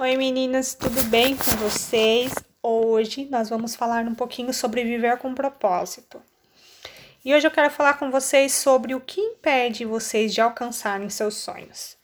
Oi meninas, tudo bem com vocês? Hoje nós vamos falar um pouquinho sobre viver com propósito. E hoje eu quero falar com vocês sobre o que impede vocês de alcançarem seus sonhos.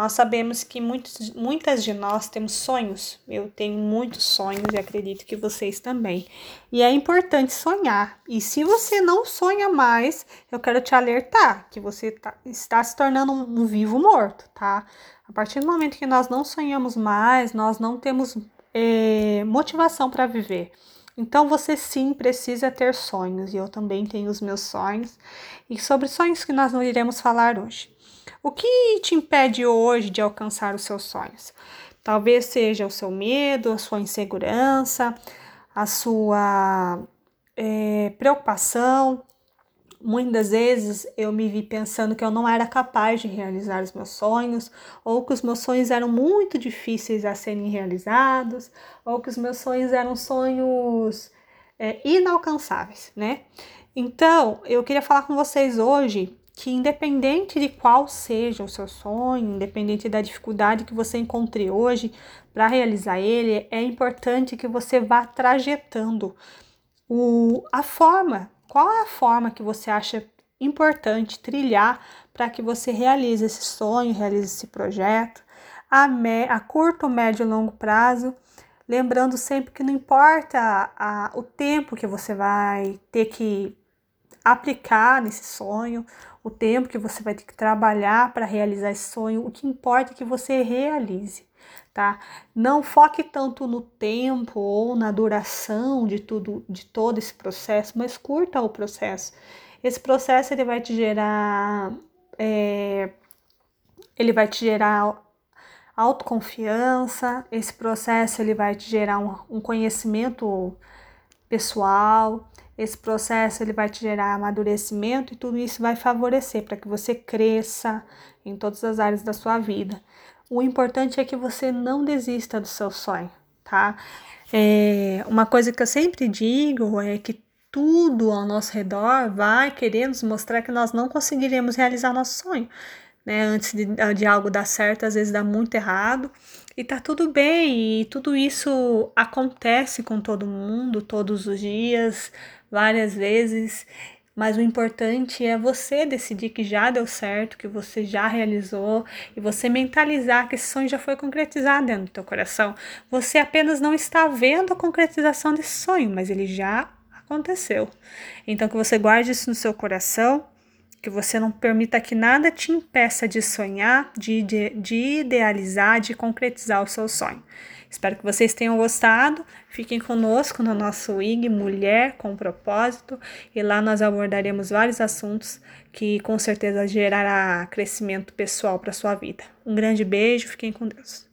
Nós sabemos que muitos, muitas de nós temos sonhos. Eu tenho muitos sonhos e acredito que vocês também. E é importante sonhar. E se você não sonha mais, eu quero te alertar que você tá, está se tornando um, um vivo morto, tá? A partir do momento que nós não sonhamos mais, nós não temos é, motivação para viver. Então você sim precisa ter sonhos, e eu também tenho os meus sonhos. E sobre sonhos que nós não iremos falar hoje. O que te impede hoje de alcançar os seus sonhos? Talvez seja o seu medo, a sua insegurança, a sua é, preocupação. Muitas vezes eu me vi pensando que eu não era capaz de realizar os meus sonhos, ou que os meus sonhos eram muito difíceis a serem realizados, ou que os meus sonhos eram sonhos é, inalcançáveis, né? Então, eu queria falar com vocês hoje que independente de qual seja o seu sonho, independente da dificuldade que você encontre hoje para realizar ele, é importante que você vá trajetando o, a forma, qual é a forma que você acha importante trilhar para que você realize esse sonho, realize esse projeto a, me, a curto, médio e longo prazo. Lembrando sempre que não importa a, o tempo que você vai ter que aplicar nesse sonho, o tempo que você vai ter que trabalhar para realizar esse sonho, o que importa é que você realize, tá? Não foque tanto no tempo ou na duração de tudo, de todo esse processo, mas curta o processo. Esse processo ele vai te gerar, é, ele vai te gerar autoconfiança. Esse processo ele vai te gerar um, um conhecimento pessoal. Esse processo ele vai te gerar amadurecimento e tudo isso vai favorecer para que você cresça em todas as áreas da sua vida. O importante é que você não desista do seu sonho, tá? É, uma coisa que eu sempre digo é que tudo ao nosso redor vai querer nos mostrar que nós não conseguiremos realizar nosso sonho. Né? Antes de, de algo dar certo, às vezes dá muito errado. E tá tudo bem, e tudo isso acontece com todo mundo, todos os dias várias vezes, mas o importante é você decidir que já deu certo, que você já realizou e você mentalizar que esse sonho já foi concretizado dentro do teu coração. Você apenas não está vendo a concretização desse sonho, mas ele já aconteceu. Então que você guarde isso no seu coração, que você não permita que nada te impeça de sonhar, de, de, de idealizar, de concretizar o seu sonho. Espero que vocês tenham gostado. Fiquem conosco no nosso IG Mulher com Propósito e lá nós abordaremos vários assuntos que com certeza gerará crescimento pessoal para sua vida. Um grande beijo, fiquem com Deus.